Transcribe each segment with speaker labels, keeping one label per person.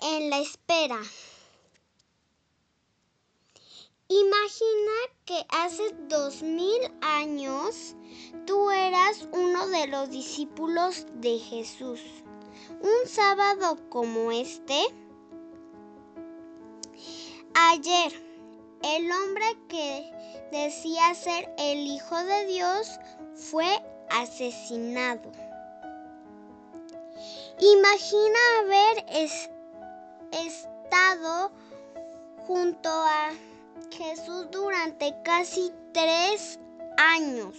Speaker 1: en la espera. Imagina que hace dos mil años tú eras uno de los discípulos de Jesús. Un sábado como este, ayer, el hombre que decía ser el Hijo de Dios fue asesinado. Imagina haber junto a Jesús durante casi tres años.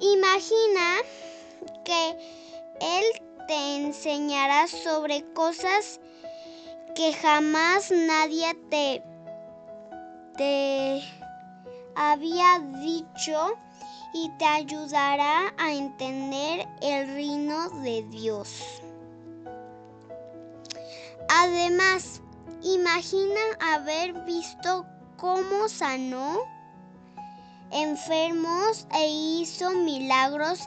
Speaker 1: Imagina que Él te enseñará sobre cosas que jamás nadie te, te había dicho y te ayudará a entender el reino de Dios. Además, imagina haber visto cómo sanó enfermos e hizo milagros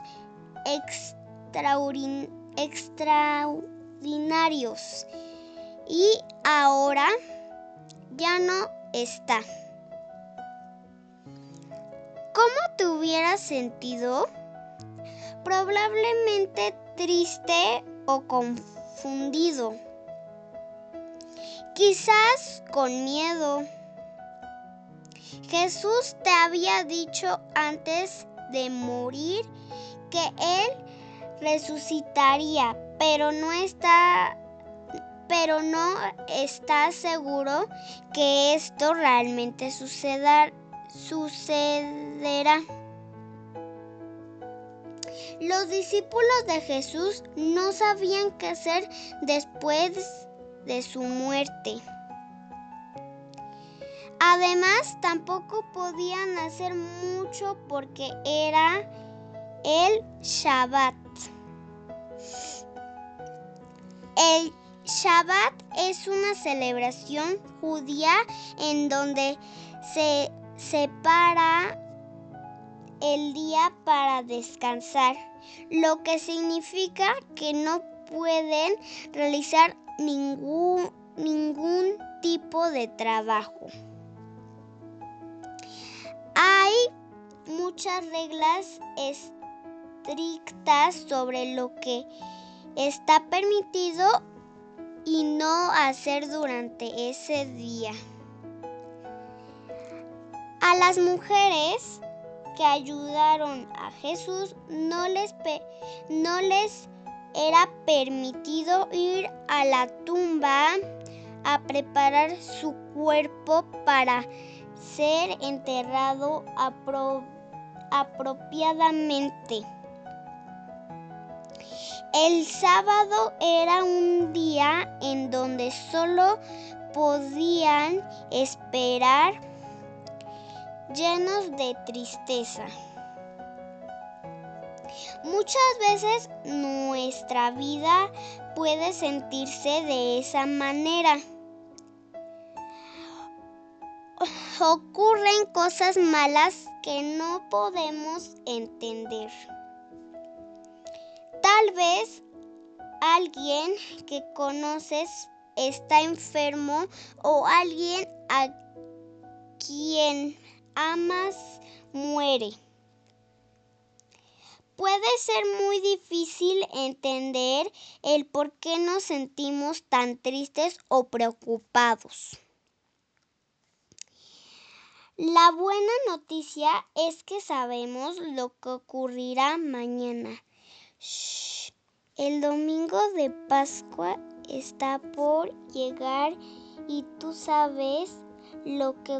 Speaker 1: extraordinarios. Y ahora ya no está. ¿Cómo te hubieras sentido? Probablemente triste o confundido. Quizás con miedo. Jesús te había dicho antes de morir que Él resucitaría, pero no está pero no está seguro que esto realmente suceda, sucederá. Los discípulos de Jesús no sabían qué hacer después de su muerte. Además, tampoco podían hacer mucho porque era el Shabbat. El Shabbat es una celebración judía en donde se separa el día para descansar, lo que significa que no pueden realizar ningún, ningún tipo de trabajo. Hay muchas reglas estrictas sobre lo que está permitido y no hacer durante ese día. A las mujeres que ayudaron a Jesús no les, no les era permitido ir a la tumba a preparar su cuerpo para ser enterrado apropiadamente. El sábado era un día en donde solo podían esperar llenos de tristeza. Muchas veces nuestra vida puede sentirse de esa manera. Ocurren cosas malas que no podemos entender. Tal vez alguien que conoces está enfermo o alguien a quien amas muere. Puede ser muy difícil entender el por qué nos sentimos tan tristes o preocupados. La buena noticia es que sabemos lo que ocurrirá mañana. El domingo de Pascua está por llegar y tú sabes lo que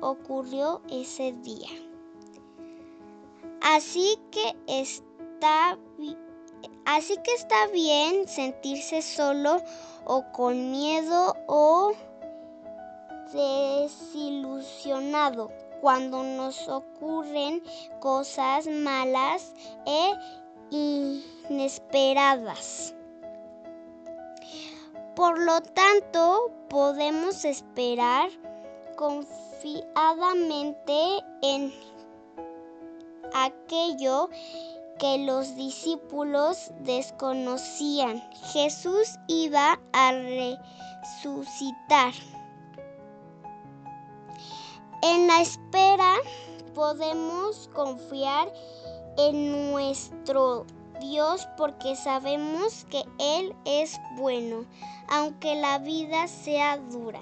Speaker 1: ocurrió ese día. Así que está así que está bien sentirse solo o con miedo o desilusionado cuando nos ocurren cosas malas e inesperadas. Por lo tanto, podemos esperar confiadamente en aquello que los discípulos desconocían. Jesús iba a resucitar. En la espera podemos confiar en nuestro Dios porque sabemos que Él es bueno, aunque la vida sea dura.